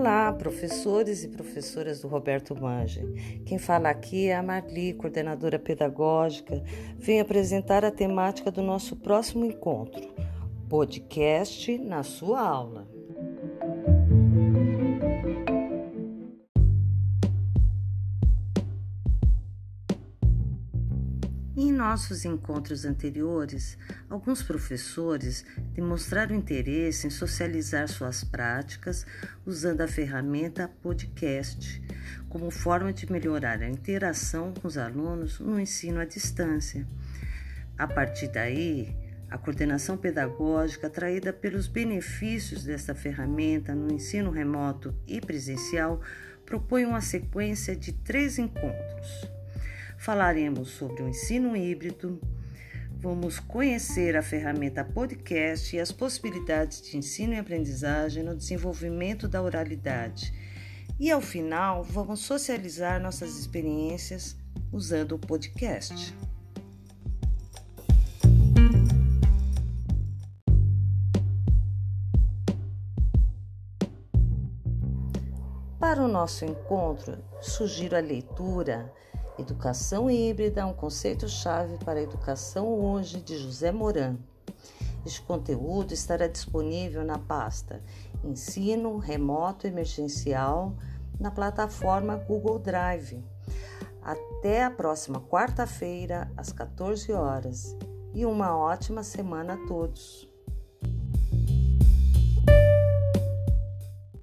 Olá, professores e professoras do Roberto Mange. Quem fala aqui é a Marli, coordenadora pedagógica. Venho apresentar a temática do nosso próximo encontro, podcast na sua aula. Em nossos encontros anteriores, alguns professores demonstraram interesse em socializar suas práticas usando a ferramenta podcast como forma de melhorar a interação com os alunos no ensino à distância. A partir daí, a coordenação pedagógica atraída pelos benefícios dessa ferramenta no ensino remoto e presencial propõe uma sequência de três encontros falaremos sobre o ensino híbrido, vamos conhecer a ferramenta podcast e as possibilidades de ensino e aprendizagem no desenvolvimento da oralidade. E ao final, vamos socializar nossas experiências usando o podcast. Para o nosso encontro, sugiro a leitura Educação híbrida, um conceito-chave para a educação hoje, de José Moran. Este conteúdo estará disponível na pasta Ensino Remoto Emergencial na plataforma Google Drive. Até a próxima quarta-feira, às 14 horas. E uma ótima semana a todos!